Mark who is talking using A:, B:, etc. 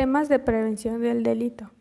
A: Temas de prevención del delito.